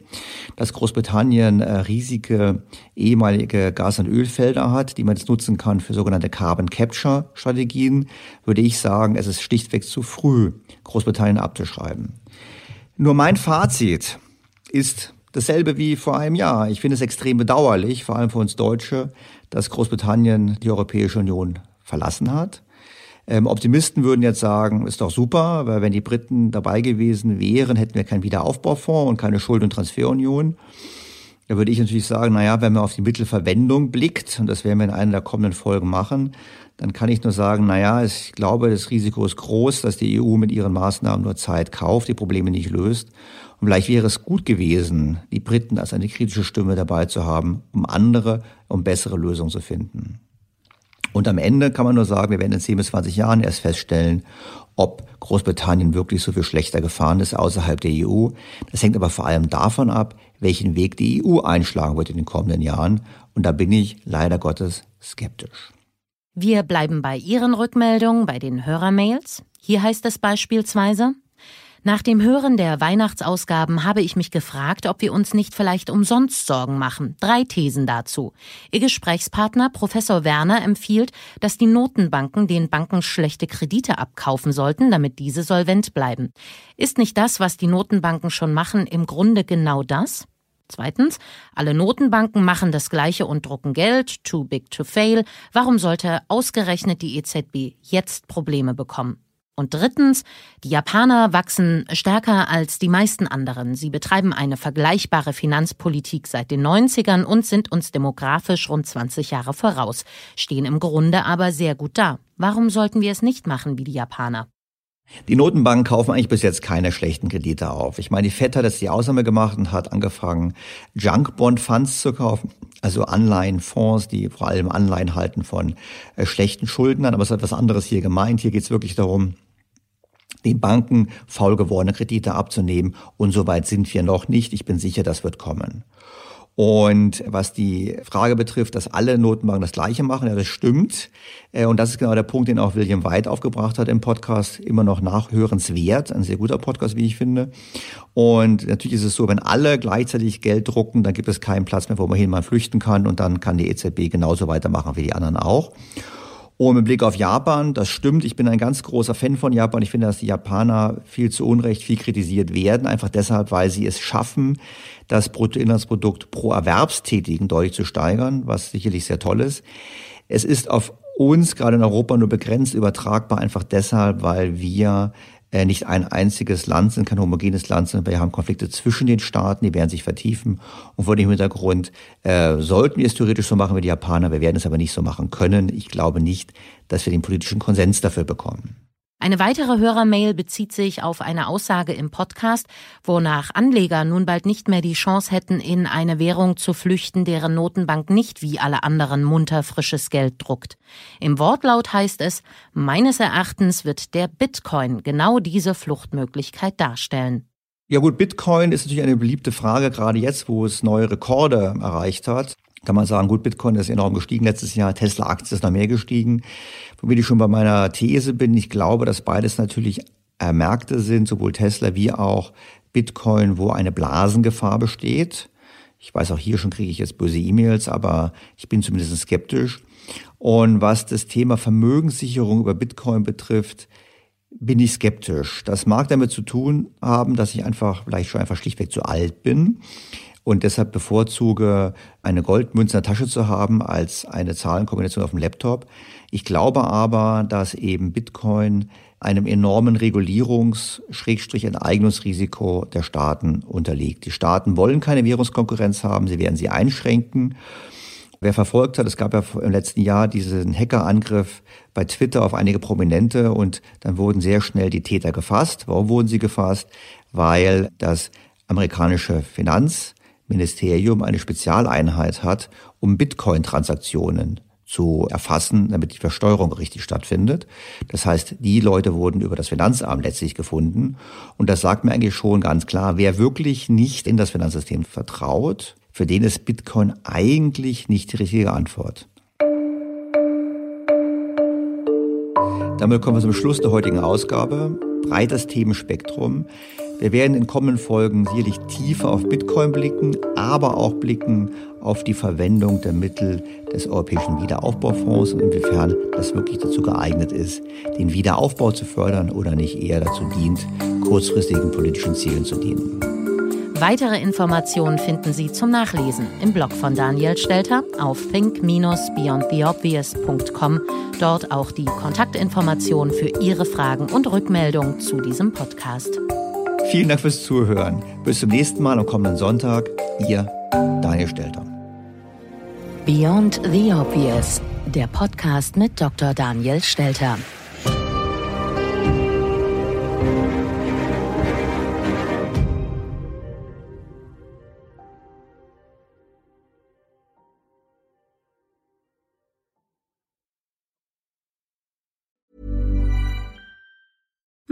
dass Großbritannien äh, riesige ehemalige Gas- und Ölfelder hat, die man jetzt nutzen kann für sogenannte Carbon Capture Strategien, würde ich sagen, es ist schlichtweg zu früh, Großbritannien abzuschreiben. Nur mein Fazit ist dasselbe wie vor einem Jahr. Ich finde es extrem bedauerlich, vor allem für uns Deutsche, dass Großbritannien die Europäische Union verlassen hat. Ähm, Optimisten würden jetzt sagen, ist doch super, weil wenn die Briten dabei gewesen wären, hätten wir keinen Wiederaufbaufonds und keine Schuld- und Transferunion. Da würde ich natürlich sagen, naja, wenn man auf die Mittelverwendung blickt, und das werden wir in einer der kommenden Folgen machen, dann kann ich nur sagen, naja, ich glaube, das Risiko ist groß, dass die EU mit ihren Maßnahmen nur Zeit kauft, die Probleme nicht löst. Und vielleicht wäre es gut gewesen, die Briten als eine kritische Stimme dabei zu haben, um andere, um bessere Lösungen zu finden. Und am Ende kann man nur sagen, wir werden in 10 bis 20 Jahren erst feststellen, ob Großbritannien wirklich so viel schlechter gefahren ist außerhalb der EU. Das hängt aber vor allem davon ab, welchen Weg die EU einschlagen wird in den kommenden Jahren. Und da bin ich leider Gottes skeptisch. Wir bleiben bei Ihren Rückmeldungen, bei den Hörermails. Hier heißt es beispielsweise, nach dem Hören der Weihnachtsausgaben habe ich mich gefragt, ob wir uns nicht vielleicht umsonst Sorgen machen. Drei Thesen dazu. Ihr Gesprächspartner Professor Werner empfiehlt, dass die Notenbanken den Banken schlechte Kredite abkaufen sollten, damit diese solvent bleiben. Ist nicht das, was die Notenbanken schon machen, im Grunde genau das? Zweitens, alle Notenbanken machen das Gleiche und drucken Geld, too big to fail. Warum sollte ausgerechnet die EZB jetzt Probleme bekommen? Und drittens, die Japaner wachsen stärker als die meisten anderen. Sie betreiben eine vergleichbare Finanzpolitik seit den 90ern und sind uns demografisch rund 20 Jahre voraus, stehen im Grunde aber sehr gut da. Warum sollten wir es nicht machen wie die Japaner? Die Notenbanken kaufen eigentlich bis jetzt keine schlechten Kredite auf. Ich meine, die FED hat jetzt die Ausnahme gemacht und hat angefangen, Junk-Bond-Funds zu kaufen, also Anleihenfonds, die vor allem Anleihen halten von äh, schlechten Schuldnern. Aber es hat was anderes hier gemeint. Hier geht es wirklich darum, den Banken faul gewordene Kredite abzunehmen. Und so weit sind wir noch nicht. Ich bin sicher, das wird kommen. Und was die Frage betrifft, dass alle Notenbanken das Gleiche machen, ja, das stimmt. Äh, und das ist genau der Punkt, den auch William White aufgebracht hat im Podcast. Immer noch nachhörenswert. Ein sehr guter Podcast, wie ich finde. Und natürlich ist es so, wenn alle gleichzeitig Geld drucken, dann gibt es keinen Platz mehr, wo man hin mal flüchten kann. Und dann kann die EZB genauso weitermachen wie die anderen auch. Und mit Blick auf Japan, das stimmt, ich bin ein ganz großer Fan von Japan. Ich finde, dass die Japaner viel zu Unrecht viel kritisiert werden, einfach deshalb, weil sie es schaffen, das Bruttoinlandsprodukt pro Erwerbstätigen deutlich zu steigern, was sicherlich sehr toll ist. Es ist auf uns gerade in Europa nur begrenzt übertragbar, einfach deshalb, weil wir nicht ein einziges Land sind, kein homogenes Land sind. Wir haben Konflikte zwischen den Staaten, die werden sich vertiefen. Und vor dem Hintergrund äh, sollten wir es theoretisch so machen wie die Japaner. Wir werden es aber nicht so machen können. Ich glaube nicht, dass wir den politischen Konsens dafür bekommen. Eine weitere Hörermail bezieht sich auf eine Aussage im Podcast, wonach Anleger nun bald nicht mehr die Chance hätten, in eine Währung zu flüchten, deren Notenbank nicht wie alle anderen munter frisches Geld druckt. Im Wortlaut heißt es, meines Erachtens wird der Bitcoin genau diese Fluchtmöglichkeit darstellen. Ja gut, Bitcoin ist natürlich eine beliebte Frage, gerade jetzt, wo es neue Rekorde erreicht hat kann man sagen, gut, Bitcoin ist enorm gestiegen letztes Jahr, Tesla-Aktie ist noch mehr gestiegen. Womit ich schon bei meiner These bin, ich glaube, dass beides natürlich äh, Märkte sind, sowohl Tesla wie auch Bitcoin, wo eine Blasengefahr besteht. Ich weiß auch hier schon kriege ich jetzt böse E-Mails, aber ich bin zumindest skeptisch. Und was das Thema Vermögenssicherung über Bitcoin betrifft, bin ich skeptisch. Das mag damit zu tun haben, dass ich einfach vielleicht schon einfach schlichtweg zu alt bin und deshalb bevorzuge, eine Goldmünze in der Tasche zu haben als eine Zahlenkombination auf dem Laptop. Ich glaube aber, dass eben Bitcoin einem enormen Regulierungs-Enteignungsrisiko der Staaten unterliegt. Die Staaten wollen keine Währungskonkurrenz haben, sie werden sie einschränken. Wer verfolgt hat, es gab ja im letzten Jahr diesen Hackerangriff bei Twitter auf einige Prominente und dann wurden sehr schnell die Täter gefasst. Warum wurden sie gefasst? Weil das amerikanische Finanz Ministerium eine Spezialeinheit hat, um Bitcoin-Transaktionen zu erfassen, damit die Versteuerung richtig stattfindet. Das heißt, die Leute wurden über das Finanzamt letztlich gefunden. Und das sagt mir eigentlich schon ganz klar, wer wirklich nicht in das Finanzsystem vertraut, für den ist Bitcoin eigentlich nicht die richtige Antwort. Damit kommen wir zum Schluss der heutigen Ausgabe. Breites Themenspektrum. Wir werden in kommenden Folgen sicherlich tiefer auf Bitcoin blicken, aber auch blicken auf die Verwendung der Mittel des Europäischen Wiederaufbaufonds und inwiefern das wirklich dazu geeignet ist, den Wiederaufbau zu fördern oder nicht eher dazu dient, kurzfristigen politischen Zielen zu dienen. Weitere Informationen finden Sie zum Nachlesen im Blog von Daniel Stelter auf think-beyondtheobvious.com. Dort auch die Kontaktinformationen für Ihre Fragen und Rückmeldungen zu diesem Podcast. Vielen Dank fürs Zuhören. Bis zum nächsten Mal am kommenden Sonntag. Ihr Daniel Stelter. Beyond the Obvious, der Podcast mit Dr. Daniel Stelter.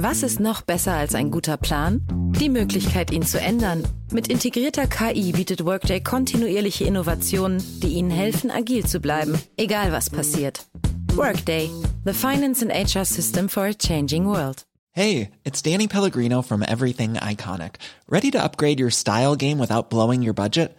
Was ist noch besser als ein guter Plan? Die Möglichkeit, ihn zu ändern. Mit integrierter KI bietet Workday kontinuierliche Innovationen, die Ihnen helfen, agil zu bleiben, egal was passiert. Workday, the finance and HR system for a changing world. Hey, it's Danny Pellegrino from Everything Iconic. Ready to upgrade your style game without blowing your budget?